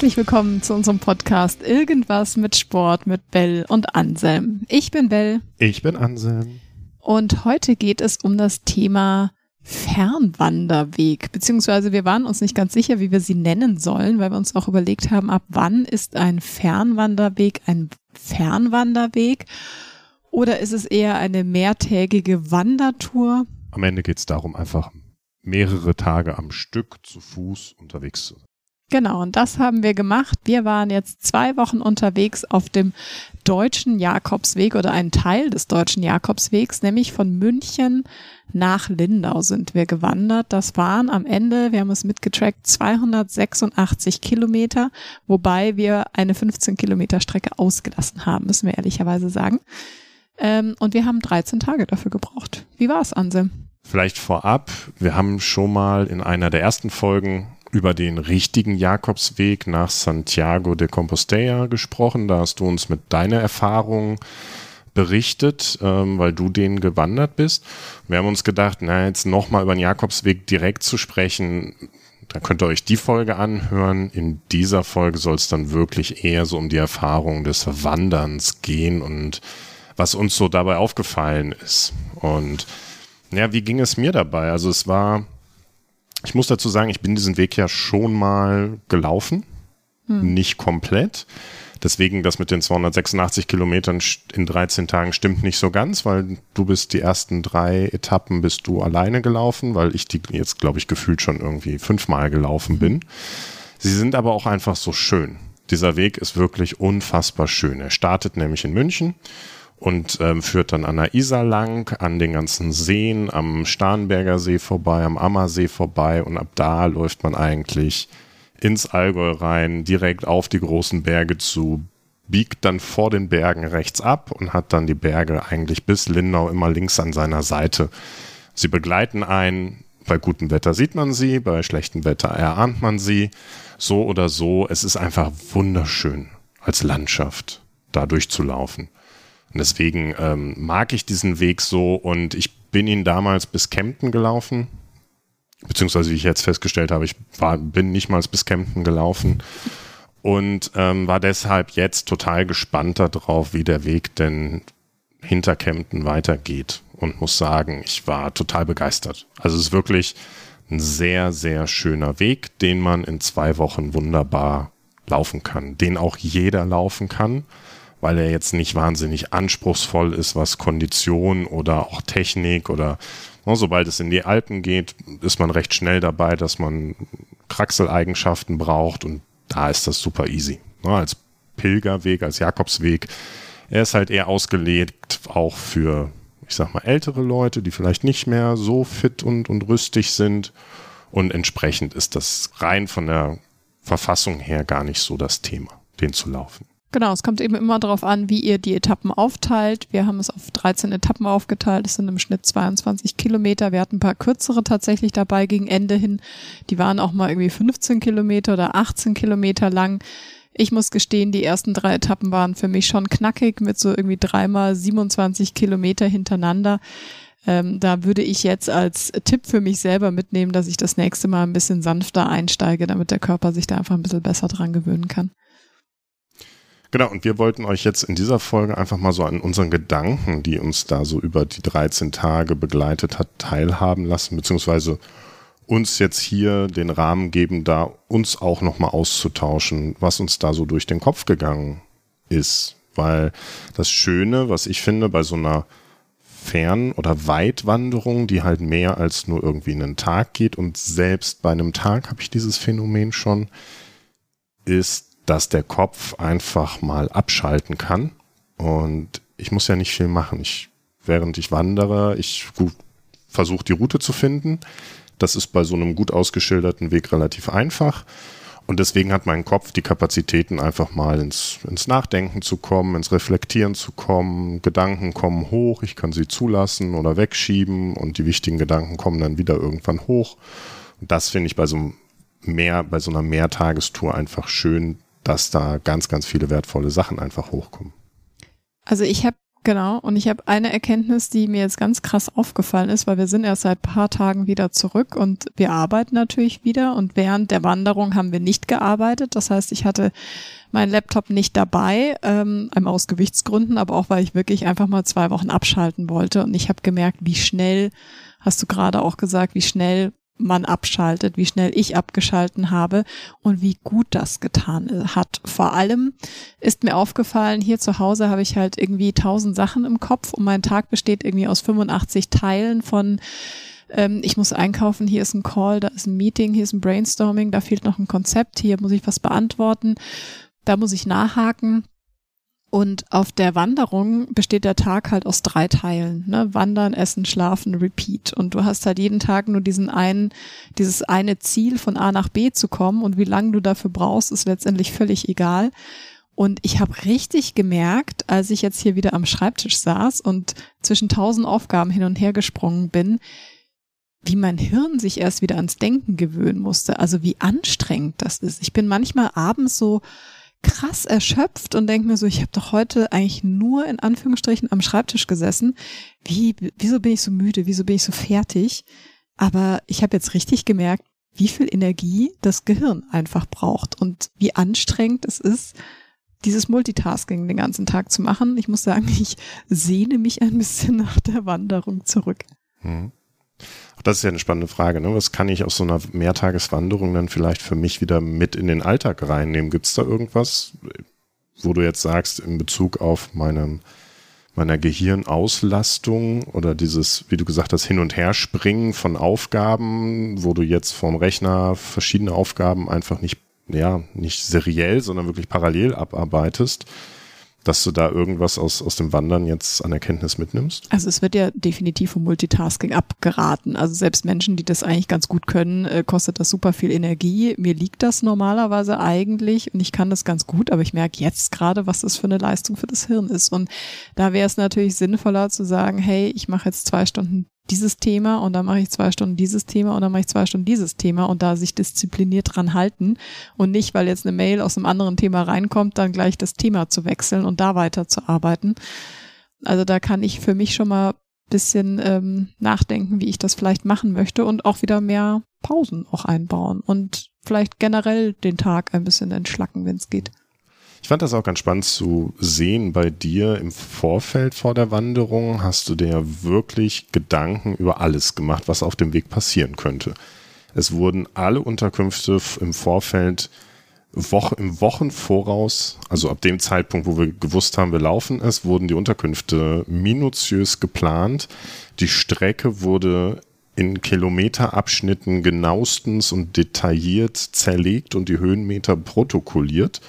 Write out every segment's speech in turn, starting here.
Herzlich willkommen zu unserem Podcast Irgendwas mit Sport mit Bell und Anselm. Ich bin Bell. Ich bin Anselm. Und heute geht es um das Thema Fernwanderweg, beziehungsweise wir waren uns nicht ganz sicher, wie wir sie nennen sollen, weil wir uns auch überlegt haben, ab wann ist ein Fernwanderweg ein Fernwanderweg oder ist es eher eine mehrtägige Wandertour? Am Ende geht es darum, einfach mehrere Tage am Stück zu Fuß unterwegs zu sein. Genau, und das haben wir gemacht. Wir waren jetzt zwei Wochen unterwegs auf dem deutschen Jakobsweg oder ein Teil des deutschen Jakobswegs, nämlich von München nach Lindau sind wir gewandert. Das waren am Ende, wir haben es mitgetrackt, 286 Kilometer, wobei wir eine 15 Kilometer Strecke ausgelassen haben, müssen wir ehrlicherweise sagen. Ähm, und wir haben 13 Tage dafür gebraucht. Wie war es, Anselm? Vielleicht vorab, wir haben schon mal in einer der ersten Folgen über den richtigen Jakobsweg nach Santiago de Compostela gesprochen. Da hast du uns mit deiner Erfahrung berichtet, ähm, weil du den gewandert bist. Wir haben uns gedacht, na, jetzt nochmal über den Jakobsweg direkt zu sprechen, da könnt ihr euch die Folge anhören. In dieser Folge soll es dann wirklich eher so um die Erfahrung des Wanderns gehen und was uns so dabei aufgefallen ist. Und ja, wie ging es mir dabei? Also es war ich muss dazu sagen, ich bin diesen Weg ja schon mal gelaufen, hm. nicht komplett. Deswegen das mit den 286 Kilometern in 13 Tagen stimmt nicht so ganz, weil du bist die ersten drei Etappen bist du alleine gelaufen, weil ich die jetzt, glaube ich, gefühlt schon irgendwie fünfmal gelaufen bin. Sie sind aber auch einfach so schön. Dieser Weg ist wirklich unfassbar schön. Er startet nämlich in München und ähm, führt dann an der Isar lang, an den ganzen Seen, am Starnberger See vorbei, am Ammersee vorbei und ab da läuft man eigentlich ins Allgäu rein, direkt auf die großen Berge zu, biegt dann vor den Bergen rechts ab und hat dann die Berge eigentlich bis Lindau immer links an seiner Seite. Sie begleiten einen, bei gutem Wetter sieht man sie, bei schlechtem Wetter erahnt man sie. So oder so, es ist einfach wunderschön als Landschaft da durchzulaufen. Und deswegen ähm, mag ich diesen Weg so. Und ich bin ihn damals bis Kempten gelaufen. Beziehungsweise, wie ich jetzt festgestellt habe, ich war, bin nicht mal bis Kempten gelaufen. Und ähm, war deshalb jetzt total gespannt darauf, wie der Weg denn hinter Kempten weitergeht. Und muss sagen, ich war total begeistert. Also es ist wirklich ein sehr, sehr schöner Weg, den man in zwei Wochen wunderbar laufen kann, den auch jeder laufen kann weil er jetzt nicht wahnsinnig anspruchsvoll ist, was Kondition oder auch Technik oder no, ne, sobald es in die Alpen geht, ist man recht schnell dabei, dass man Kraxeleigenschaften braucht und da ist das super easy. No, ne, als Pilgerweg, als Jakobsweg, er ist halt eher ausgelegt auch für, ich sag mal, ältere Leute, die vielleicht nicht mehr so fit und, und rüstig sind und entsprechend ist das rein von der Verfassung her gar nicht so das Thema, den zu laufen. Genau, es kommt eben immer darauf an, wie ihr die Etappen aufteilt. Wir haben es auf 13 Etappen aufgeteilt. Es sind im Schnitt 22 Kilometer. Wir hatten ein paar kürzere tatsächlich dabei gegen Ende hin. Die waren auch mal irgendwie 15 Kilometer oder 18 Kilometer lang. Ich muss gestehen, die ersten drei Etappen waren für mich schon knackig mit so irgendwie dreimal 27 Kilometer hintereinander. Ähm, da würde ich jetzt als Tipp für mich selber mitnehmen, dass ich das nächste Mal ein bisschen sanfter einsteige, damit der Körper sich da einfach ein bisschen besser dran gewöhnen kann. Genau, und wir wollten euch jetzt in dieser Folge einfach mal so an unseren Gedanken, die uns da so über die 13 Tage begleitet hat, teilhaben lassen, beziehungsweise uns jetzt hier den Rahmen geben, da uns auch nochmal auszutauschen, was uns da so durch den Kopf gegangen ist. Weil das Schöne, was ich finde, bei so einer Fern- oder Weitwanderung, die halt mehr als nur irgendwie einen Tag geht und selbst bei einem Tag habe ich dieses Phänomen schon, ist, dass der Kopf einfach mal abschalten kann. Und ich muss ja nicht viel machen. Ich, während ich wandere, ich versuche die Route zu finden. Das ist bei so einem gut ausgeschilderten Weg relativ einfach. Und deswegen hat mein Kopf die Kapazitäten, einfach mal ins, ins Nachdenken zu kommen, ins Reflektieren zu kommen. Gedanken kommen hoch, ich kann sie zulassen oder wegschieben und die wichtigen Gedanken kommen dann wieder irgendwann hoch. Und das finde ich bei so mehr, bei so einer Mehrtagestour einfach schön, dass da ganz, ganz viele wertvolle Sachen einfach hochkommen. Also ich habe Genau, und ich habe eine Erkenntnis, die mir jetzt ganz krass aufgefallen ist, weil wir sind erst seit paar Tagen wieder zurück und wir arbeiten natürlich wieder und während der Wanderung haben wir nicht gearbeitet. Das heißt, ich hatte meinen Laptop nicht dabei, ähm, einmal aus Gewichtsgründen, aber auch weil ich wirklich einfach mal zwei Wochen abschalten wollte und ich habe gemerkt, wie schnell, hast du gerade auch gesagt, wie schnell man abschaltet, wie schnell ich abgeschalten habe und wie gut das getan hat. Vor allem ist mir aufgefallen, hier zu Hause habe ich halt irgendwie tausend Sachen im Kopf und mein Tag besteht irgendwie aus 85 Teilen von ähm, ich muss einkaufen, hier ist ein Call, da ist ein Meeting, hier ist ein Brainstorming, da fehlt noch ein Konzept, hier muss ich was beantworten, da muss ich nachhaken. Und auf der Wanderung besteht der Tag halt aus drei Teilen. Ne? Wandern, Essen, Schlafen, Repeat. Und du hast halt jeden Tag nur diesen einen, dieses eine Ziel von A nach B zu kommen und wie lange du dafür brauchst, ist letztendlich völlig egal. Und ich habe richtig gemerkt, als ich jetzt hier wieder am Schreibtisch saß und zwischen tausend Aufgaben hin und her gesprungen bin, wie mein Hirn sich erst wieder ans Denken gewöhnen musste. Also wie anstrengend das ist. Ich bin manchmal abends so krass erschöpft und denke mir so, ich habe doch heute eigentlich nur in Anführungsstrichen am Schreibtisch gesessen. Wie, wieso bin ich so müde? Wieso bin ich so fertig? Aber ich habe jetzt richtig gemerkt, wie viel Energie das Gehirn einfach braucht und wie anstrengend es ist, dieses Multitasking den ganzen Tag zu machen. Ich muss sagen, ich sehne mich ein bisschen nach der Wanderung zurück. Hm. Das ist ja eine spannende Frage. Ne? Was kann ich aus so einer Mehrtageswanderung dann vielleicht für mich wieder mit in den Alltag reinnehmen? Gibt es da irgendwas, wo du jetzt sagst, in Bezug auf meinem, meiner Gehirnauslastung oder dieses, wie du gesagt hast, Hin- und Herspringen von Aufgaben, wo du jetzt vom Rechner verschiedene Aufgaben einfach nicht, ja, nicht seriell, sondern wirklich parallel abarbeitest? Dass du da irgendwas aus, aus dem Wandern jetzt an Erkenntnis mitnimmst? Also es wird ja definitiv vom Multitasking abgeraten. Also selbst Menschen, die das eigentlich ganz gut können, äh, kostet das super viel Energie. Mir liegt das normalerweise eigentlich und ich kann das ganz gut, aber ich merke jetzt gerade, was das für eine Leistung für das Hirn ist. Und da wäre es natürlich sinnvoller zu sagen, hey, ich mache jetzt zwei Stunden dieses Thema und dann mache ich zwei Stunden dieses Thema und dann mache ich zwei Stunden dieses Thema und da sich diszipliniert dran halten und nicht, weil jetzt eine Mail aus einem anderen Thema reinkommt, dann gleich das Thema zu wechseln und da weiter zu arbeiten. Also da kann ich für mich schon mal bisschen ähm, nachdenken, wie ich das vielleicht machen möchte und auch wieder mehr Pausen auch einbauen und vielleicht generell den Tag ein bisschen entschlacken, wenn es geht. Ich fand das auch ganz spannend zu sehen bei dir im Vorfeld vor der Wanderung. Hast du dir wirklich Gedanken über alles gemacht, was auf dem Weg passieren könnte. Es wurden alle Unterkünfte im Vorfeld Woche, im Wochenvoraus, also ab dem Zeitpunkt, wo wir gewusst haben, wir laufen es, wurden die Unterkünfte minutiös geplant. Die Strecke wurde in Kilometerabschnitten genauestens und detailliert zerlegt und die Höhenmeter protokolliert.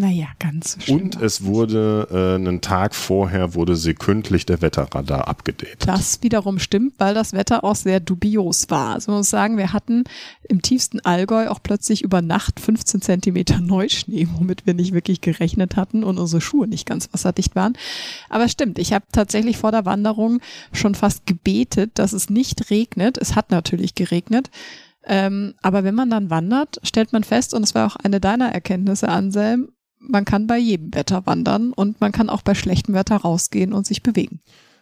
Naja, ganz so Und es wurde äh, einen Tag vorher wurde sekündlich der Wetterradar abgedatet. Das wiederum stimmt, weil das Wetter auch sehr dubios war. Also man muss sagen, wir hatten im tiefsten Allgäu auch plötzlich über Nacht 15 Zentimeter Neuschnee, womit wir nicht wirklich gerechnet hatten und unsere Schuhe nicht ganz wasserdicht waren. Aber stimmt, ich habe tatsächlich vor der Wanderung schon fast gebetet, dass es nicht regnet. Es hat natürlich geregnet. Ähm, aber wenn man dann wandert, stellt man fest, und es war auch eine deiner Erkenntnisse, Anselm, man kann bei jedem Wetter wandern und man kann auch bei schlechtem Wetter rausgehen und sich bewegen.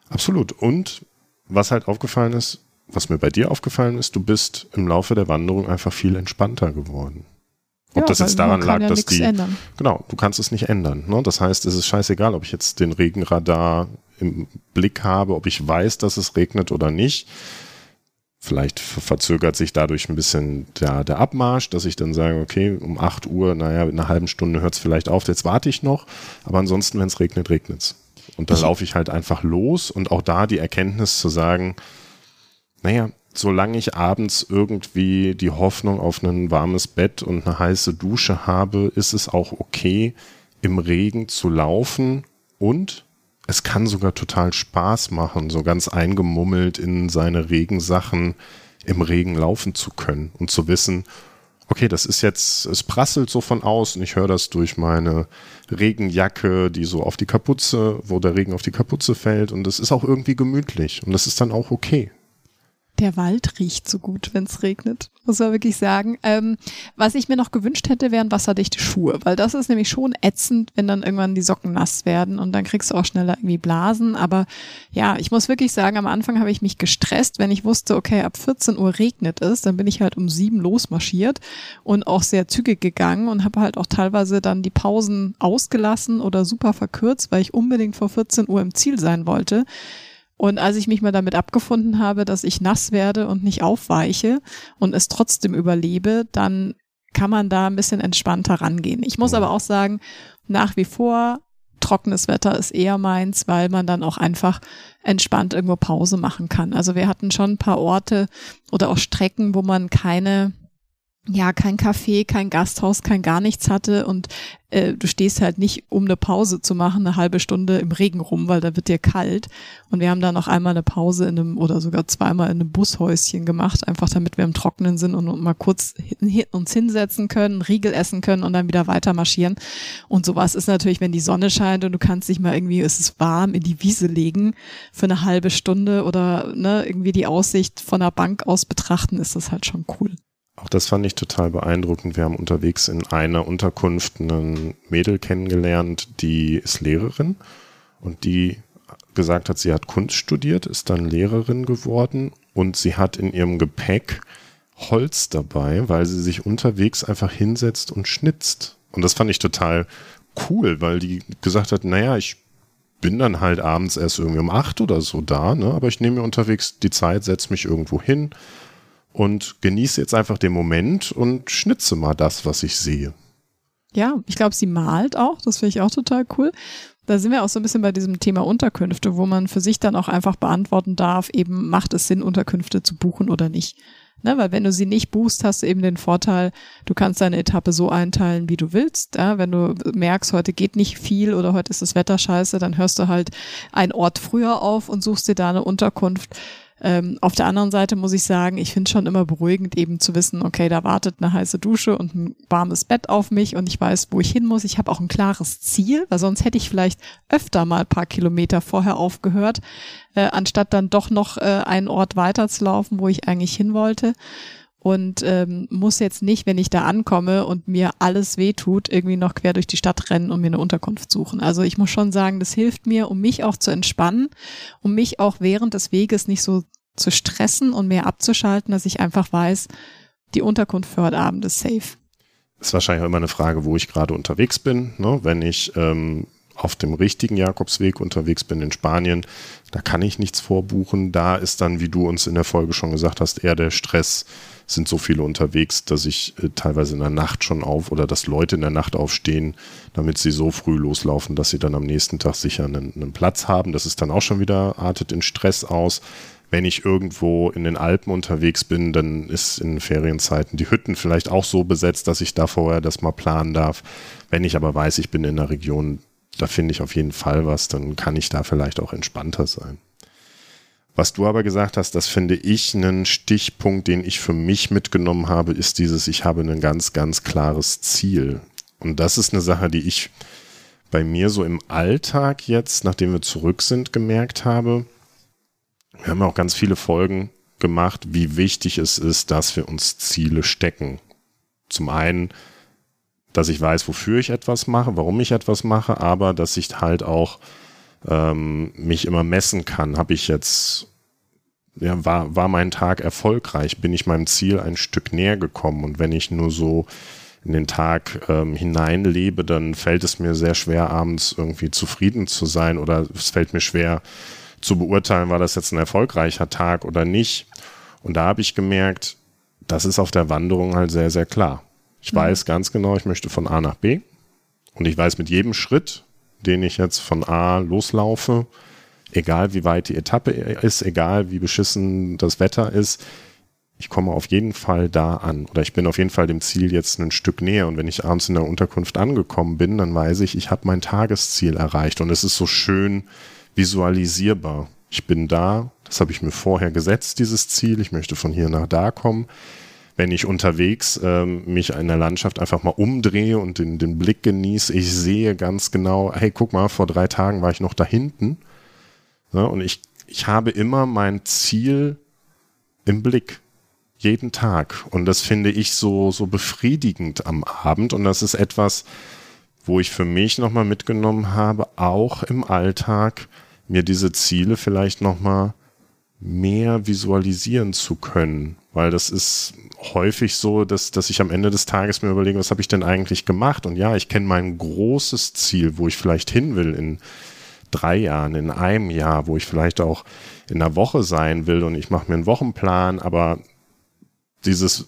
Absolut. Und was halt aufgefallen ist, was mir bei dir aufgefallen ist, du bist im Laufe der Wanderung einfach viel entspannter geworden. Ob ja, das jetzt daran lag, ja dass die. Ändern. Genau, du kannst es nicht ändern. Ne? Das heißt, es ist scheißegal, ob ich jetzt den Regenradar im Blick habe, ob ich weiß, dass es regnet oder nicht. Vielleicht verzögert sich dadurch ein bisschen der, der Abmarsch, dass ich dann sage, okay, um 8 Uhr, naja, in einer halben Stunde hört es vielleicht auf, jetzt warte ich noch. Aber ansonsten, wenn es regnet, regnet es. Und dann laufe ich halt einfach los und auch da die Erkenntnis zu sagen, naja, solange ich abends irgendwie die Hoffnung auf ein warmes Bett und eine heiße Dusche habe, ist es auch okay, im Regen zu laufen und es kann sogar total Spaß machen, so ganz eingemummelt in seine Regensachen im Regen laufen zu können und zu wissen, okay, das ist jetzt, es prasselt so von außen, ich höre das durch meine Regenjacke, die so auf die Kapuze, wo der Regen auf die Kapuze fällt und es ist auch irgendwie gemütlich und das ist dann auch okay. Der Wald riecht so gut, wenn es regnet, muss man wirklich sagen. Ähm, was ich mir noch gewünscht hätte, wären wasserdichte Schuhe, weil das ist nämlich schon ätzend, wenn dann irgendwann die Socken nass werden und dann kriegst du auch schneller irgendwie Blasen. Aber ja, ich muss wirklich sagen, am Anfang habe ich mich gestresst, wenn ich wusste, okay, ab 14 Uhr regnet es, dann bin ich halt um sieben losmarschiert und auch sehr zügig gegangen und habe halt auch teilweise dann die Pausen ausgelassen oder super verkürzt, weil ich unbedingt vor 14 Uhr im Ziel sein wollte. Und als ich mich mal damit abgefunden habe, dass ich nass werde und nicht aufweiche und es trotzdem überlebe, dann kann man da ein bisschen entspannter rangehen. Ich muss aber auch sagen, nach wie vor trockenes Wetter ist eher meins, weil man dann auch einfach entspannt irgendwo Pause machen kann. Also wir hatten schon ein paar Orte oder auch Strecken, wo man keine ja, kein Café, kein Gasthaus, kein gar nichts hatte und äh, du stehst halt nicht, um eine Pause zu machen, eine halbe Stunde im Regen rum, weil da wird dir kalt. Und wir haben da noch einmal eine Pause in einem oder sogar zweimal in einem Bushäuschen gemacht, einfach damit wir im Trockenen sind und mal kurz uns hinsetzen können, Riegel essen können und dann wieder weiter marschieren. Und sowas ist natürlich, wenn die Sonne scheint und du kannst dich mal irgendwie, es ist warm, in die Wiese legen für eine halbe Stunde oder ne, irgendwie die Aussicht von der Bank aus betrachten, ist das halt schon cool. Auch das fand ich total beeindruckend. Wir haben unterwegs in einer Unterkunft einen Mädel kennengelernt, die ist Lehrerin und die gesagt hat, sie hat Kunst studiert, ist dann Lehrerin geworden und sie hat in ihrem Gepäck Holz dabei, weil sie sich unterwegs einfach hinsetzt und schnitzt. Und das fand ich total cool, weil die gesagt hat, naja, ich bin dann halt abends erst irgendwie um acht oder so da, ne? aber ich nehme mir unterwegs die Zeit, setze mich irgendwo hin, und genieße jetzt einfach den Moment und schnitze mal das, was ich sehe. Ja, ich glaube, sie malt auch. Das finde ich auch total cool. Da sind wir auch so ein bisschen bei diesem Thema Unterkünfte, wo man für sich dann auch einfach beantworten darf, eben macht es Sinn, Unterkünfte zu buchen oder nicht. Ne, weil wenn du sie nicht buchst, hast du eben den Vorteil, du kannst deine Etappe so einteilen, wie du willst. Ja, wenn du merkst, heute geht nicht viel oder heute ist das Wetter scheiße, dann hörst du halt einen Ort früher auf und suchst dir da eine Unterkunft. Ähm, auf der anderen Seite muss ich sagen, ich finde schon immer beruhigend, eben zu wissen, okay, da wartet eine heiße Dusche und ein warmes Bett auf mich und ich weiß, wo ich hin muss. Ich habe auch ein klares Ziel, weil sonst hätte ich vielleicht öfter mal ein paar Kilometer vorher aufgehört, äh, anstatt dann doch noch äh, einen Ort weiterzulaufen, wo ich eigentlich hin wollte und ähm, muss jetzt nicht, wenn ich da ankomme und mir alles wehtut, irgendwie noch quer durch die Stadt rennen und mir eine Unterkunft suchen. Also ich muss schon sagen, das hilft mir, um mich auch zu entspannen, um mich auch während des Weges nicht so zu stressen und mehr abzuschalten, dass ich einfach weiß, die Unterkunft für heute Abend ist safe. Ist wahrscheinlich auch immer eine Frage, wo ich gerade unterwegs bin. Ne? Wenn ich ähm, auf dem richtigen Jakobsweg unterwegs bin in Spanien, da kann ich nichts vorbuchen. Da ist dann, wie du uns in der Folge schon gesagt hast, eher der Stress, sind so viele unterwegs, dass ich äh, teilweise in der Nacht schon auf oder dass Leute in der Nacht aufstehen, damit sie so früh loslaufen, dass sie dann am nächsten Tag sicher einen, einen Platz haben. Das ist dann auch schon wieder, artet in Stress aus. Wenn ich irgendwo in den Alpen unterwegs bin, dann ist in Ferienzeiten die Hütten vielleicht auch so besetzt, dass ich da vorher das mal planen darf. Wenn ich aber weiß, ich bin in der Region, da finde ich auf jeden Fall was, dann kann ich da vielleicht auch entspannter sein. Was du aber gesagt hast, das finde ich einen Stichpunkt, den ich für mich mitgenommen habe, ist dieses, ich habe ein ganz, ganz klares Ziel. Und das ist eine Sache, die ich bei mir so im Alltag jetzt, nachdem wir zurück sind, gemerkt habe. Wir haben auch ganz viele Folgen gemacht, wie wichtig es ist, dass wir uns Ziele stecken. Zum einen, dass ich weiß, wofür ich etwas mache, warum ich etwas mache, aber dass ich halt auch ähm, mich immer messen kann. Habe ich jetzt, ja, war, war mein Tag erfolgreich? Bin ich meinem Ziel ein Stück näher gekommen? Und wenn ich nur so in den Tag ähm, hineinlebe, dann fällt es mir sehr schwer, abends irgendwie zufrieden zu sein oder es fällt mir schwer zu beurteilen, war das jetzt ein erfolgreicher Tag oder nicht. Und da habe ich gemerkt, das ist auf der Wanderung halt sehr, sehr klar. Ich mhm. weiß ganz genau, ich möchte von A nach B. Und ich weiß mit jedem Schritt, den ich jetzt von A loslaufe, egal wie weit die Etappe ist, egal wie beschissen das Wetter ist, ich komme auf jeden Fall da an. Oder ich bin auf jeden Fall dem Ziel jetzt ein Stück näher. Und wenn ich abends in der Unterkunft angekommen bin, dann weiß ich, ich habe mein Tagesziel erreicht. Und es ist so schön visualisierbar. Ich bin da, das habe ich mir vorher gesetzt, dieses Ziel, ich möchte von hier nach da kommen wenn ich unterwegs ähm, mich in der Landschaft einfach mal umdrehe und den, den Blick genieße, ich sehe ganz genau, hey, guck mal, vor drei Tagen war ich noch da hinten. Ja, und ich, ich habe immer mein Ziel im Blick. Jeden Tag. Und das finde ich so, so befriedigend am Abend. Und das ist etwas, wo ich für mich nochmal mitgenommen habe, auch im Alltag, mir diese Ziele vielleicht nochmal mehr visualisieren zu können. Weil das ist häufig so, dass, dass ich am Ende des Tages mir überlege, was habe ich denn eigentlich gemacht? Und ja, ich kenne mein großes Ziel, wo ich vielleicht hin will in drei Jahren, in einem Jahr, wo ich vielleicht auch in einer Woche sein will und ich mache mir einen Wochenplan, aber dieses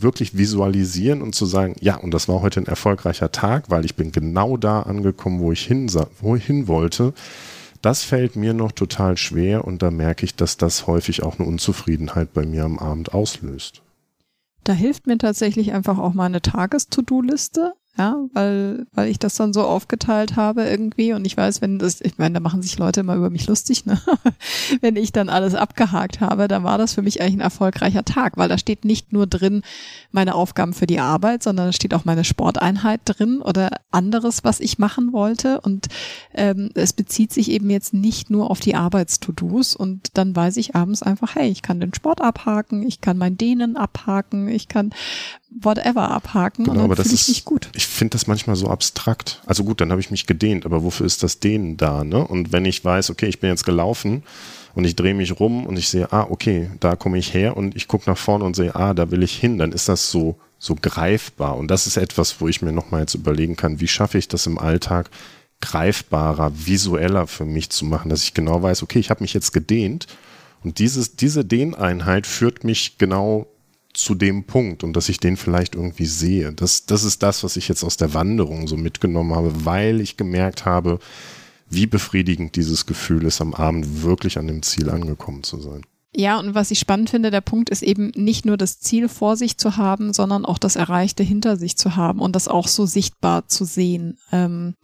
wirklich visualisieren und zu sagen, ja, und das war heute ein erfolgreicher Tag, weil ich bin genau da angekommen, wo ich hin, wo ich hin wollte. Das fällt mir noch total schwer und da merke ich, dass das häufig auch eine Unzufriedenheit bei mir am Abend auslöst. Da hilft mir tatsächlich einfach auch meine Tages-To-Do-Liste ja, weil, weil ich das dann so aufgeteilt habe irgendwie. Und ich weiß, wenn das, ich meine, da machen sich Leute immer über mich lustig, ne? wenn ich dann alles abgehakt habe, dann war das für mich eigentlich ein erfolgreicher Tag, weil da steht nicht nur drin meine Aufgaben für die Arbeit, sondern da steht auch meine Sporteinheit drin oder anderes, was ich machen wollte. Und ähm, es bezieht sich eben jetzt nicht nur auf die Arbeits-To-Dos. Und dann weiß ich abends einfach, hey, ich kann den Sport abhaken, ich kann mein Dehnen abhaken, ich kann whatever abhaken genau, dann fühle ich mich gut. Ich finde das manchmal so abstrakt. Also gut, dann habe ich mich gedehnt, aber wofür ist das Dehnen da? Ne? Und wenn ich weiß, okay, ich bin jetzt gelaufen und ich drehe mich rum und ich sehe, ah, okay, da komme ich her und ich gucke nach vorne und sehe, ah, da will ich hin, dann ist das so, so greifbar. Und das ist etwas, wo ich mir nochmal jetzt überlegen kann, wie schaffe ich das im Alltag greifbarer, visueller für mich zu machen, dass ich genau weiß, okay, ich habe mich jetzt gedehnt und dieses, diese Dehneinheit führt mich genau zu dem Punkt und dass ich den vielleicht irgendwie sehe. Das, das ist das, was ich jetzt aus der Wanderung so mitgenommen habe, weil ich gemerkt habe, wie befriedigend dieses Gefühl ist, am Abend wirklich an dem Ziel angekommen zu sein. Ja, und was ich spannend finde, der Punkt ist eben nicht nur das Ziel vor sich zu haben, sondern auch das Erreichte hinter sich zu haben und das auch so sichtbar zu sehen. Ähm,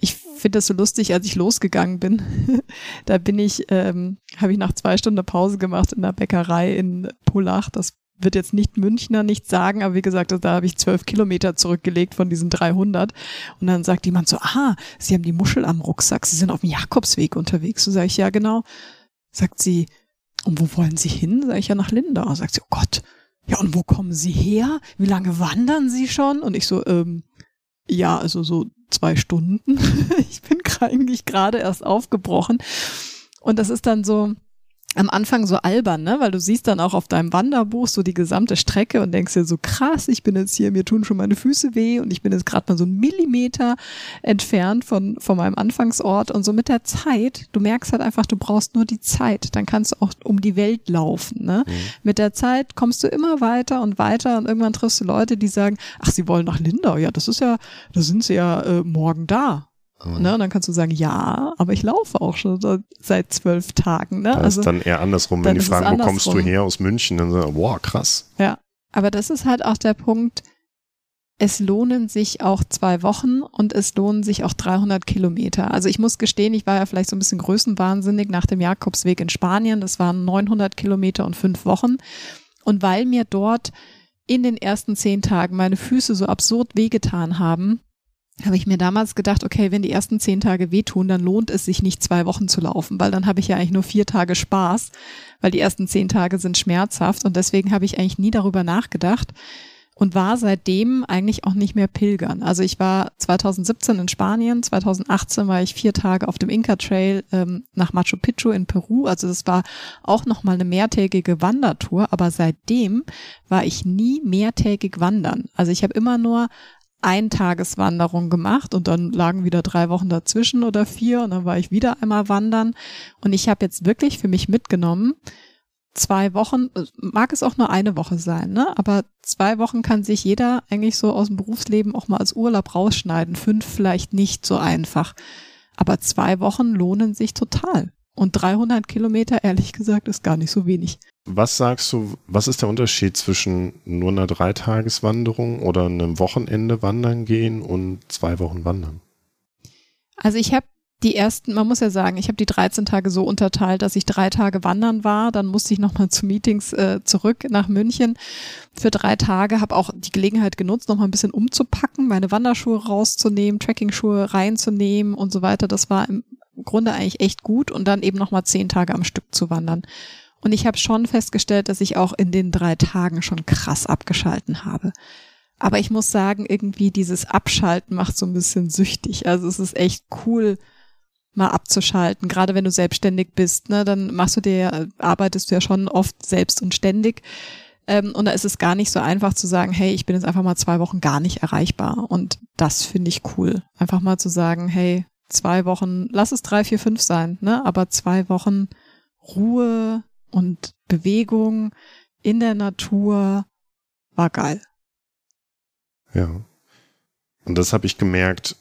ich finde das so lustig, als ich losgegangen bin. da bin ich, ähm, habe ich nach zwei Stunden Pause gemacht in der Bäckerei in Polach. Das wird jetzt nicht Münchner nichts sagen, aber wie gesagt, da habe ich zwölf Kilometer zurückgelegt von diesen 300. Und dann sagt jemand so, ah, Sie haben die Muschel am Rucksack, Sie sind auf dem Jakobsweg unterwegs. So sage ich, ja genau. Sagt sie, und wo wollen Sie hin? Sag ich ja nach Lindau. Sagt sie, oh Gott, ja und wo kommen Sie her? Wie lange wandern Sie schon? Und ich so, ähm, ja, also so zwei Stunden. ich bin eigentlich gerade erst aufgebrochen. Und das ist dann so, am Anfang so albern, ne? Weil du siehst dann auch auf deinem Wanderbuch so die gesamte Strecke und denkst dir so krass, ich bin jetzt hier, mir tun schon meine Füße weh und ich bin jetzt gerade mal so einen Millimeter entfernt von, von meinem Anfangsort und so mit der Zeit, du merkst halt einfach, du brauchst nur die Zeit, dann kannst du auch um die Welt laufen, ne? Mhm. Mit der Zeit kommst du immer weiter und weiter und irgendwann triffst du Leute, die sagen, ach, sie wollen nach Lindau, ja, das ist ja, da sind sie ja äh, morgen da. Mhm. Ne? Und dann kannst du sagen, ja, aber ich laufe auch schon seit zwölf Tagen. Ne? Das also, ist dann eher andersrum, wenn die fragen, wo kommst du her aus München? Dann sagen, wow, krass. Ja, aber das ist halt auch der Punkt, es lohnen sich auch zwei Wochen und es lohnen sich auch 300 Kilometer. Also ich muss gestehen, ich war ja vielleicht so ein bisschen größenwahnsinnig nach dem Jakobsweg in Spanien. Das waren 900 Kilometer und fünf Wochen. Und weil mir dort in den ersten zehn Tagen meine Füße so absurd wehgetan haben, habe ich mir damals gedacht, okay, wenn die ersten zehn Tage wehtun, dann lohnt es sich nicht zwei Wochen zu laufen, weil dann habe ich ja eigentlich nur vier Tage Spaß, weil die ersten zehn Tage sind schmerzhaft und deswegen habe ich eigentlich nie darüber nachgedacht und war seitdem eigentlich auch nicht mehr pilgern. Also ich war 2017 in Spanien, 2018 war ich vier Tage auf dem Inca Trail ähm, nach Machu Picchu in Peru. Also das war auch nochmal eine mehrtägige Wandertour, aber seitdem war ich nie mehrtägig wandern. Also ich habe immer nur Eintageswanderung gemacht und dann lagen wieder drei Wochen dazwischen oder vier und dann war ich wieder einmal wandern und ich habe jetzt wirklich für mich mitgenommen, zwei Wochen, mag es auch nur eine Woche sein, ne? aber zwei Wochen kann sich jeder eigentlich so aus dem Berufsleben auch mal als Urlaub rausschneiden, fünf vielleicht nicht so einfach, aber zwei Wochen lohnen sich total. Und 300 Kilometer, ehrlich gesagt, ist gar nicht so wenig. Was sagst du, was ist der Unterschied zwischen nur einer Dreitageswanderung oder einem Wochenende wandern gehen und zwei Wochen wandern? Also ich habe die ersten, man muss ja sagen, ich habe die 13 Tage so unterteilt, dass ich drei Tage wandern war, dann musste ich nochmal zu Meetings äh, zurück nach München für drei Tage, habe auch die Gelegenheit genutzt, nochmal ein bisschen umzupacken, meine Wanderschuhe rauszunehmen, Tracking-Schuhe reinzunehmen und so weiter. Das war im Grunde eigentlich echt gut und dann eben nochmal zehn Tage am Stück zu wandern. Und ich habe schon festgestellt, dass ich auch in den drei Tagen schon krass abgeschalten habe. Aber ich muss sagen, irgendwie dieses Abschalten macht so ein bisschen süchtig. Also es ist echt cool, mal abzuschalten. Gerade wenn du selbstständig bist, ne, dann machst du dir, arbeitest du ja schon oft selbst und ständig. Ähm, und da ist es gar nicht so einfach zu sagen, hey, ich bin jetzt einfach mal zwei Wochen gar nicht erreichbar. Und das finde ich cool. Einfach mal zu sagen, hey, zwei Wochen, lass es drei, vier, fünf sein, ne? Aber zwei Wochen Ruhe und Bewegung in der Natur war geil. Ja. Und das habe ich gemerkt,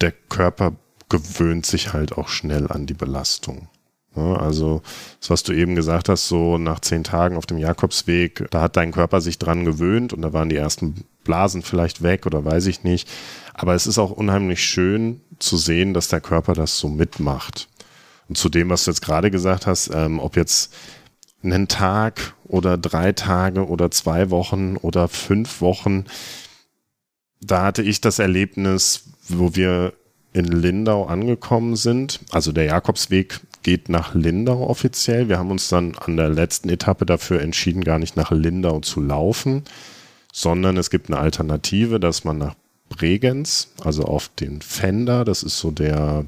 der Körper gewöhnt sich halt auch schnell an die Belastung. Ja, also, das, was du eben gesagt hast, so nach zehn Tagen auf dem Jakobsweg, da hat dein Körper sich dran gewöhnt und da waren die ersten Blasen vielleicht weg oder weiß ich nicht. Aber es ist auch unheimlich schön zu sehen, dass der Körper das so mitmacht. Und zu dem, was du jetzt gerade gesagt hast, ähm, ob jetzt einen Tag oder drei Tage oder zwei Wochen oder fünf Wochen, da hatte ich das Erlebnis, wo wir in Lindau angekommen sind. Also der Jakobsweg geht nach Lindau offiziell. Wir haben uns dann an der letzten Etappe dafür entschieden, gar nicht nach Lindau zu laufen, sondern es gibt eine Alternative, dass man nach Bregenz, also auf den Fender, das ist so der,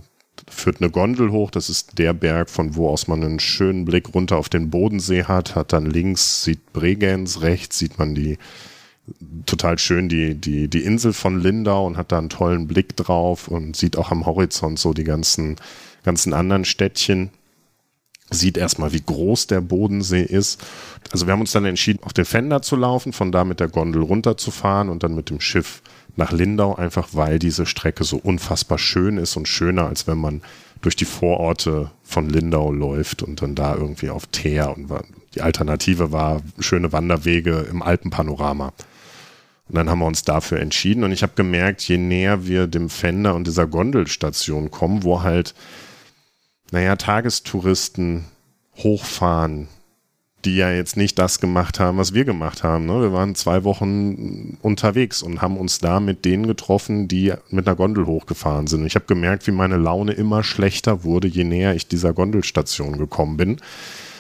führt eine Gondel hoch, das ist der Berg, von wo aus man einen schönen Blick runter auf den Bodensee hat, hat dann links sieht Bregenz, rechts sieht man die total schön die, die, die Insel von Lindau und hat da einen tollen Blick drauf und sieht auch am Horizont so die ganzen, ganzen anderen Städtchen. Sieht erstmal, wie groß der Bodensee ist. Also wir haben uns dann entschieden, auf den Fender zu laufen, von da mit der Gondel runterzufahren und dann mit dem Schiff nach Lindau, einfach weil diese Strecke so unfassbar schön ist und schöner, als wenn man durch die Vororte von Lindau läuft und dann da irgendwie auf Teer und die Alternative war schöne Wanderwege im Alpenpanorama. Und dann haben wir uns dafür entschieden und ich habe gemerkt, je näher wir dem Fender und dieser Gondelstation kommen, wo halt, naja, Tagestouristen hochfahren, die ja jetzt nicht das gemacht haben, was wir gemacht haben. Ne? Wir waren zwei Wochen unterwegs und haben uns da mit denen getroffen, die mit einer Gondel hochgefahren sind. Und ich habe gemerkt, wie meine Laune immer schlechter wurde, je näher ich dieser Gondelstation gekommen bin,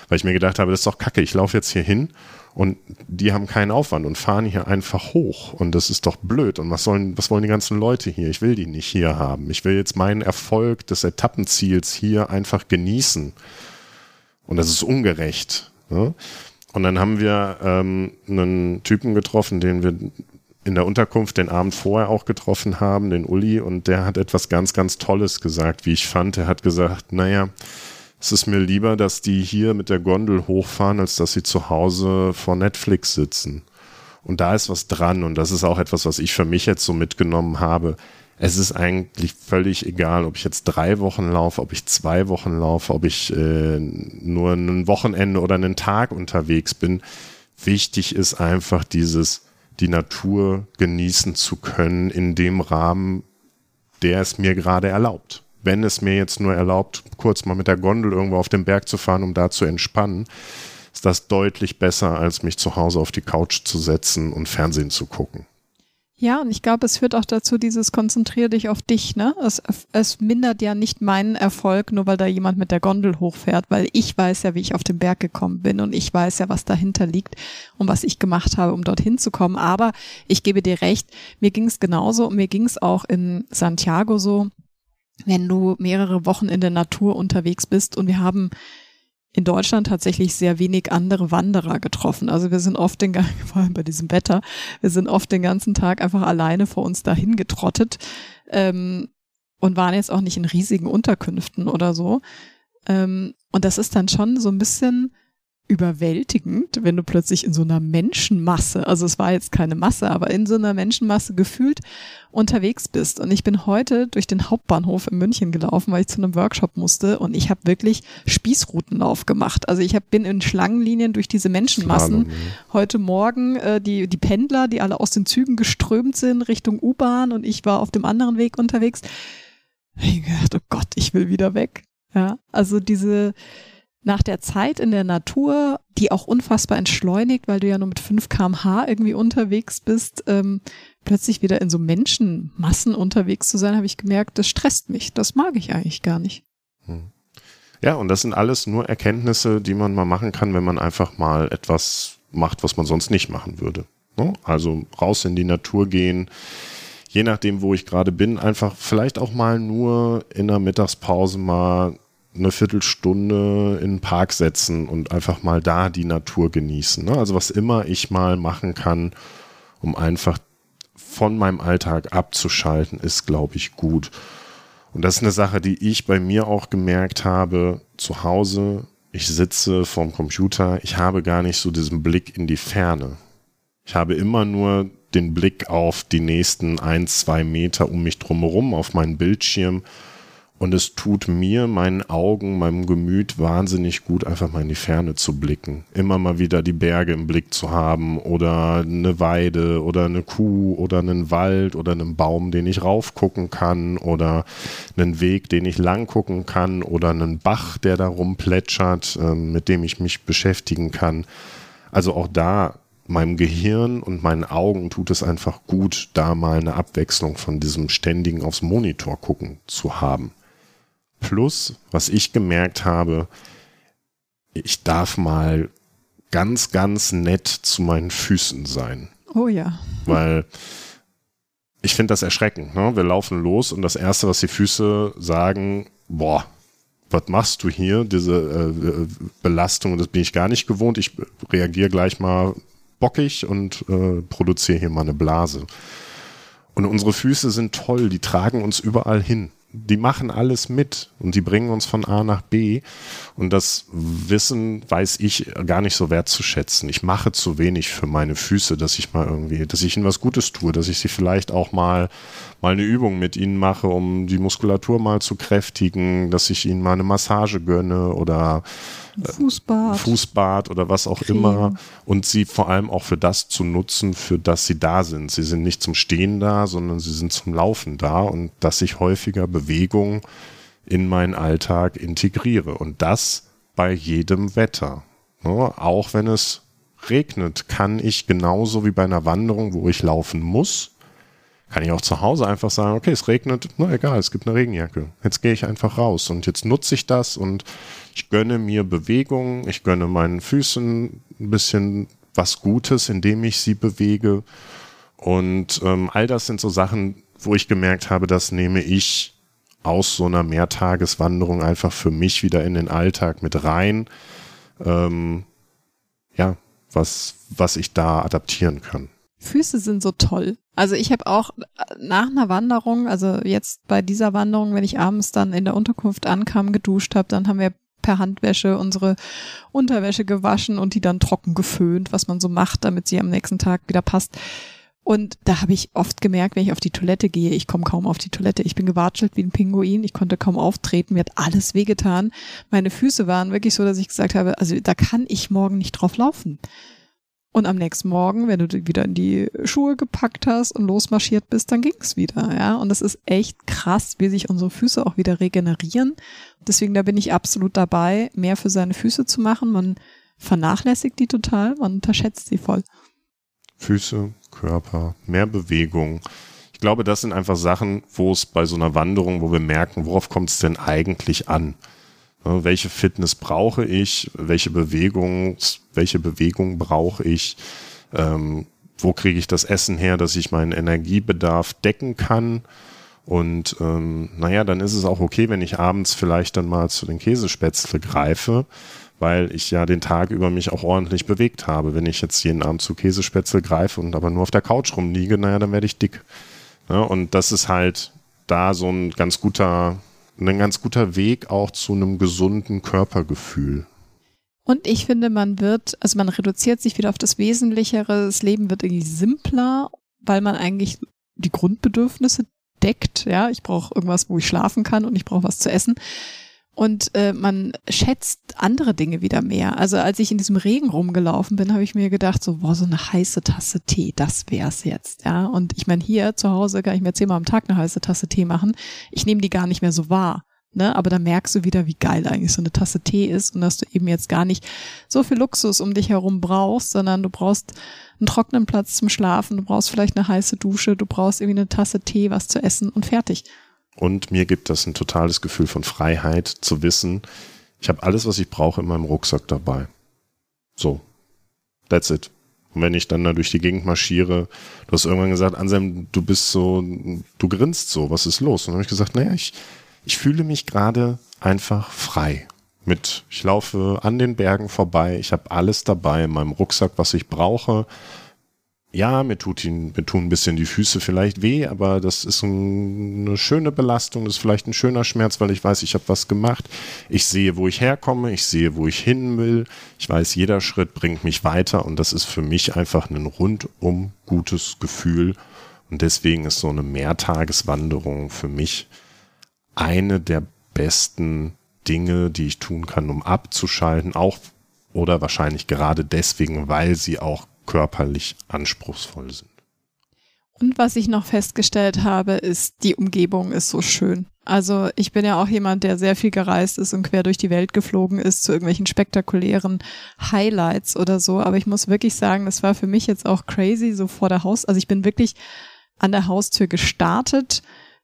weil ich mir gedacht habe, das ist doch kacke, ich laufe jetzt hier hin und die haben keinen Aufwand und fahren hier einfach hoch. Und das ist doch blöd. Und was sollen, was wollen die ganzen Leute hier? Ich will die nicht hier haben. Ich will jetzt meinen Erfolg des Etappenziels hier einfach genießen. Und das ist ungerecht. Ne? Und dann haben wir ähm, einen Typen getroffen, den wir in der Unterkunft den Abend vorher auch getroffen haben, den Uli, und der hat etwas ganz, ganz Tolles gesagt, wie ich fand. Er hat gesagt, naja, es ist mir lieber, dass die hier mit der Gondel hochfahren, als dass sie zu Hause vor Netflix sitzen. Und da ist was dran und das ist auch etwas, was ich für mich jetzt so mitgenommen habe. Es ist eigentlich völlig egal, ob ich jetzt drei Wochen laufe, ob ich zwei Wochen laufe, ob ich äh, nur ein Wochenende oder einen Tag unterwegs bin. Wichtig ist einfach dieses, die Natur genießen zu können in dem Rahmen, der es mir gerade erlaubt wenn es mir jetzt nur erlaubt, kurz mal mit der Gondel irgendwo auf den Berg zu fahren, um da zu entspannen, ist das deutlich besser, als mich zu Hause auf die Couch zu setzen und Fernsehen zu gucken. Ja, und ich glaube, es führt auch dazu, dieses konzentrier dich auf dich, ne? Es, es mindert ja nicht meinen Erfolg, nur weil da jemand mit der Gondel hochfährt, weil ich weiß ja, wie ich auf den Berg gekommen bin und ich weiß ja, was dahinter liegt und was ich gemacht habe, um dorthin zu kommen. Aber ich gebe dir recht, mir ging es genauso und mir ging es auch in Santiago so wenn du mehrere Wochen in der Natur unterwegs bist und wir haben in Deutschland tatsächlich sehr wenig andere Wanderer getroffen. Also wir sind oft den, vor allem bei diesem Wetter, wir sind oft den ganzen Tag einfach alleine vor uns dahin getrottet ähm, und waren jetzt auch nicht in riesigen Unterkünften oder so. Ähm, und das ist dann schon so ein bisschen überwältigend, wenn du plötzlich in so einer Menschenmasse, also es war jetzt keine Masse, aber in so einer Menschenmasse gefühlt unterwegs bist. Und ich bin heute durch den Hauptbahnhof in München gelaufen, weil ich zu einem Workshop musste und ich habe wirklich Spießrutenlauf gemacht. Also ich hab, bin in Schlangenlinien durch diese Menschenmassen. Heute Morgen äh, die, die Pendler, die alle aus den Zügen geströmt sind Richtung U-Bahn und ich war auf dem anderen Weg unterwegs. Ich dachte, oh Gott, ich will wieder weg. Ja, also diese, nach der Zeit in der Natur, die auch unfassbar entschleunigt, weil du ja nur mit 5 kmh irgendwie unterwegs bist, ähm, plötzlich wieder in so Menschenmassen unterwegs zu sein, habe ich gemerkt, das stresst mich. Das mag ich eigentlich gar nicht. Hm. Ja, und das sind alles nur Erkenntnisse, die man mal machen kann, wenn man einfach mal etwas macht, was man sonst nicht machen würde. Ne? Also raus in die Natur gehen, je nachdem, wo ich gerade bin, einfach vielleicht auch mal nur in der Mittagspause mal eine Viertelstunde in den Park setzen und einfach mal da die Natur genießen. Ne? Also was immer ich mal machen kann, um einfach von meinem Alltag abzuschalten, ist, glaube ich, gut. Und das ist eine Sache, die ich bei mir auch gemerkt habe, zu Hause, ich sitze vorm Computer, ich habe gar nicht so diesen Blick in die Ferne. Ich habe immer nur den Blick auf die nächsten ein, zwei Meter um mich drumherum, auf meinen Bildschirm und es tut mir, meinen Augen, meinem Gemüt wahnsinnig gut, einfach mal in die Ferne zu blicken. Immer mal wieder die Berge im Blick zu haben oder eine Weide oder eine Kuh oder einen Wald oder einen Baum, den ich raufgucken kann oder einen Weg, den ich lang gucken kann oder einen Bach, der da rumplätschert, äh, mit dem ich mich beschäftigen kann. Also auch da meinem Gehirn und meinen Augen tut es einfach gut, da mal eine Abwechslung von diesem ständigen aufs Monitor gucken zu haben. Plus, was ich gemerkt habe, ich darf mal ganz, ganz nett zu meinen Füßen sein. Oh ja. Weil ich finde das erschreckend. Ne? Wir laufen los und das Erste, was die Füße sagen, boah, was machst du hier? Diese äh, Belastung, das bin ich gar nicht gewohnt. Ich reagiere gleich mal bockig und äh, produziere hier mal eine Blase. Und unsere Füße sind toll, die tragen uns überall hin die machen alles mit und die bringen uns von A nach B. Und das Wissen weiß ich gar nicht so wertzuschätzen. Ich mache zu wenig für meine Füße, dass ich mal irgendwie, dass ich ihnen was Gutes tue, dass ich sie vielleicht auch mal, mal eine Übung mit ihnen mache, um die Muskulatur mal zu kräftigen, dass ich ihnen mal eine Massage gönne oder Fußbad. Fußbad oder was auch Creme. immer und sie vor allem auch für das zu nutzen, für das sie da sind. Sie sind nicht zum Stehen da, sondern sie sind zum Laufen da und dass ich häufiger Bewegung in meinen Alltag integriere und das bei jedem Wetter. Ja, auch wenn es regnet, kann ich genauso wie bei einer Wanderung, wo ich laufen muss, kann ich auch zu Hause einfach sagen, okay, es regnet, na egal, es gibt eine Regenjacke. Jetzt gehe ich einfach raus und jetzt nutze ich das und ich gönne mir Bewegung, ich gönne meinen Füßen ein bisschen was Gutes, indem ich sie bewege. Und ähm, all das sind so Sachen, wo ich gemerkt habe, das nehme ich aus so einer Mehrtageswanderung einfach für mich wieder in den Alltag mit rein. Ähm, ja, was, was ich da adaptieren kann. Füße sind so toll. Also ich habe auch nach einer Wanderung, also jetzt bei dieser Wanderung, wenn ich abends dann in der Unterkunft ankam, geduscht habe, dann haben wir per Handwäsche unsere Unterwäsche gewaschen und die dann trocken geföhnt, was man so macht, damit sie am nächsten Tag wieder passt. Und da habe ich oft gemerkt, wenn ich auf die Toilette gehe, ich komme kaum auf die Toilette. Ich bin gewatschelt wie ein Pinguin, ich konnte kaum auftreten, mir hat alles wehgetan. Meine Füße waren wirklich so, dass ich gesagt habe, also da kann ich morgen nicht drauf laufen. Und am nächsten Morgen, wenn du wieder in die Schuhe gepackt hast und losmarschiert bist, dann ging's wieder, ja. Und das ist echt krass, wie sich unsere Füße auch wieder regenerieren. Deswegen da bin ich absolut dabei, mehr für seine Füße zu machen. Man vernachlässigt die total, man unterschätzt sie voll. Füße, Körper, mehr Bewegung. Ich glaube, das sind einfach Sachen, wo es bei so einer Wanderung, wo wir merken, worauf kommt es denn eigentlich an? Welche Fitness brauche ich? Welche Bewegung, welche Bewegung brauche ich? Ähm, wo kriege ich das Essen her, dass ich meinen Energiebedarf decken kann? Und ähm, naja, dann ist es auch okay, wenn ich abends vielleicht dann mal zu den Käsespätzle greife, weil ich ja den Tag über mich auch ordentlich bewegt habe. Wenn ich jetzt jeden Abend zu Käsespätzle greife und aber nur auf der Couch rumliege, naja, dann werde ich dick. Ja, und das ist halt da so ein ganz guter ein ganz guter Weg auch zu einem gesunden Körpergefühl. Und ich finde, man wird, also man reduziert sich wieder auf das Wesentlichere. Das Leben wird irgendwie simpler, weil man eigentlich die Grundbedürfnisse deckt. Ja, ich brauche irgendwas, wo ich schlafen kann und ich brauche was zu essen. Und äh, man schätzt andere Dinge wieder mehr. Also als ich in diesem Regen rumgelaufen bin, habe ich mir gedacht, so, boah, so eine heiße Tasse Tee, das wär's jetzt, ja. Und ich meine, hier zu Hause kann ich mir zehnmal am Tag eine heiße Tasse Tee machen. Ich nehme die gar nicht mehr so wahr. Ne? Aber da merkst du wieder, wie geil eigentlich so eine Tasse Tee ist und dass du eben jetzt gar nicht so viel Luxus um dich herum brauchst, sondern du brauchst einen trockenen Platz zum Schlafen, du brauchst vielleicht eine heiße Dusche, du brauchst irgendwie eine Tasse Tee, was zu essen und fertig. Und mir gibt das ein totales Gefühl von Freiheit zu wissen, Ich habe alles, was ich brauche, in meinem Rucksack dabei. So. That's it. Und wenn ich dann da durch die Gegend marschiere, du hast irgendwann gesagt, Anselm, du bist so, du grinst so, was ist los? Und dann habe ich gesagt, naja, ich, ich fühle mich gerade einfach frei. Mit, ich laufe an den Bergen vorbei, ich habe alles dabei in meinem Rucksack, was ich brauche ja, mir tut ihn, mir tun ein bisschen die Füße vielleicht weh, aber das ist ein, eine schöne Belastung, das ist vielleicht ein schöner Schmerz, weil ich weiß, ich habe was gemacht. Ich sehe, wo ich herkomme, ich sehe, wo ich hin will. Ich weiß, jeder Schritt bringt mich weiter und das ist für mich einfach ein rundum gutes Gefühl. Und deswegen ist so eine Mehrtageswanderung für mich eine der besten Dinge, die ich tun kann, um abzuschalten, auch oder wahrscheinlich gerade deswegen, weil sie auch körperlich anspruchsvoll sind. Und was ich noch festgestellt habe, ist, die Umgebung ist so schön. Also ich bin ja auch jemand, der sehr viel gereist ist und quer durch die Welt geflogen ist zu irgendwelchen spektakulären Highlights oder so. Aber ich muss wirklich sagen, das war für mich jetzt auch crazy, so vor der Haus. Also ich bin wirklich an der Haustür gestartet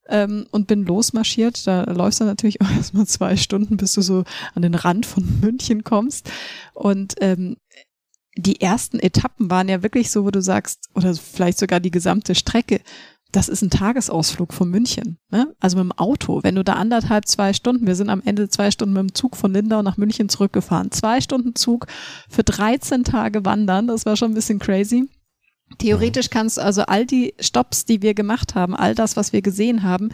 ähm, und bin losmarschiert. Da läufst du natürlich auch erstmal zwei Stunden, bis du so an den Rand von München kommst. Und ähm, die ersten Etappen waren ja wirklich so, wo du sagst, oder vielleicht sogar die gesamte Strecke, das ist ein Tagesausflug von München. Ne? Also mit dem Auto, wenn du da anderthalb, zwei Stunden, wir sind am Ende zwei Stunden mit dem Zug von Lindau nach München zurückgefahren. Zwei Stunden Zug für 13 Tage wandern, das war schon ein bisschen crazy. Theoretisch kannst du also all die Stops, die wir gemacht haben, all das, was wir gesehen haben,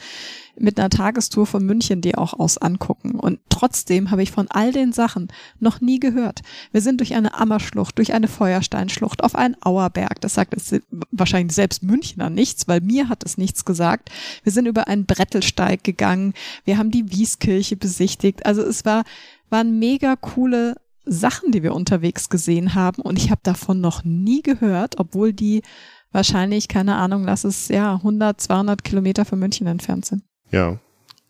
mit einer Tagestour von München die auch aus angucken. Und trotzdem habe ich von all den Sachen noch nie gehört. Wir sind durch eine Ammerschlucht, durch eine Feuersteinschlucht, auf einen Auerberg. Das sagt es wahrscheinlich selbst Münchner nichts, weil mir hat es nichts gesagt. Wir sind über einen Brettelsteig gegangen. Wir haben die Wieskirche besichtigt. Also es war, waren mega coole Sachen, die wir unterwegs gesehen haben. Und ich habe davon noch nie gehört, obwohl die wahrscheinlich, keine Ahnung, lass es ja 100, 200 Kilometer von München entfernt sind. Ja,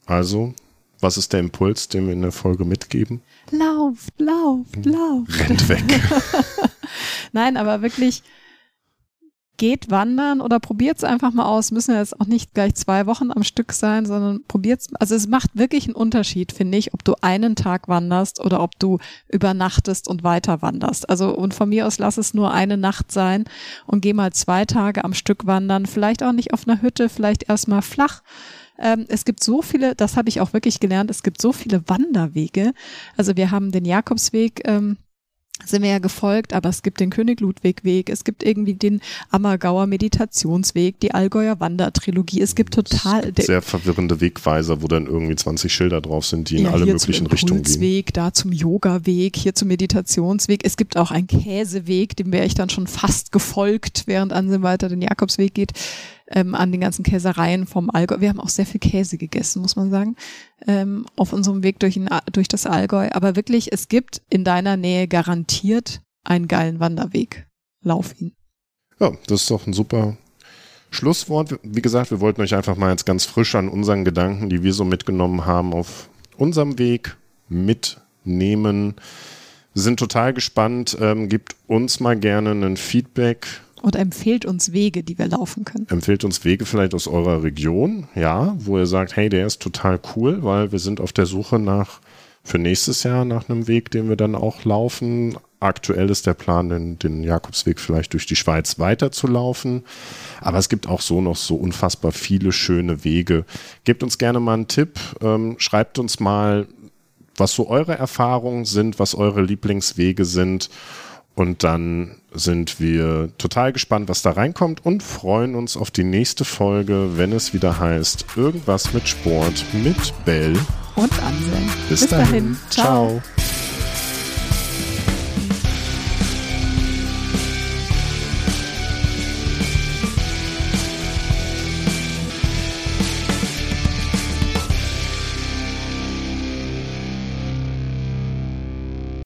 also, was ist der Impuls, den wir in der Folge mitgeben? Lauft, lauft, lauft. Rennt weg. Nein, aber wirklich, geht wandern oder probiert es einfach mal aus. Müssen jetzt auch nicht gleich zwei Wochen am Stück sein, sondern probiert es. Also es macht wirklich einen Unterschied, finde ich, ob du einen Tag wanderst oder ob du übernachtest und weiter wanderst. Also und von mir aus lass es nur eine Nacht sein und geh mal zwei Tage am Stück wandern. Vielleicht auch nicht auf einer Hütte, vielleicht erstmal flach ähm, es gibt so viele, das habe ich auch wirklich gelernt, es gibt so viele Wanderwege. Also wir haben den Jakobsweg, ähm, sind wir ja gefolgt, aber es gibt den König Ludwig Weg, es gibt irgendwie den Ammergauer Meditationsweg, die Allgäuer Wandertrilogie, es gibt total es gibt sehr verwirrende Wegweiser, wo dann irgendwie 20 Schilder drauf sind, die in ja, alle möglichen Richtungen gehen. Da zum Yoga-Weg, hier zum Meditationsweg. Es gibt auch einen Käseweg, dem wäre ich dann schon fast gefolgt, während Anselm weiter den Jakobsweg geht ähm, an den ganzen Käsereien vom Allgäu. Wir haben auch sehr viel Käse gegessen, muss man sagen, ähm, auf unserem Weg durch, ein, durch das Allgäu. Aber wirklich, es gibt in deiner Nähe garantiert einen geilen Wanderweg. Lauf ihn. Ja, das ist doch ein super Schlusswort. Wie gesagt, wir wollten euch einfach mal jetzt ganz frisch an unseren Gedanken, die wir so mitgenommen haben, auf unserem Weg mitnehmen. Wir sind total gespannt. Ähm, gebt uns mal gerne ein Feedback und empfehlt uns Wege, die wir laufen können. Empfehlt uns Wege vielleicht aus eurer Region, ja, wo ihr sagt, hey, der ist total cool, weil wir sind auf der Suche nach für nächstes Jahr nach einem Weg, den wir dann auch laufen. Aktuell ist der Plan, den, den Jakobsweg vielleicht durch die Schweiz weiterzulaufen. Aber es gibt auch so noch so unfassbar viele schöne Wege. Gebt uns gerne mal einen Tipp. Ähm, schreibt uns mal, was so eure Erfahrungen sind, was eure Lieblingswege sind. Und dann sind wir total gespannt, was da reinkommt und freuen uns auf die nächste Folge, wenn es wieder heißt Irgendwas mit Sport mit Bell und Anselm. Bis, Bis dahin. dahin. Ciao. Ciao.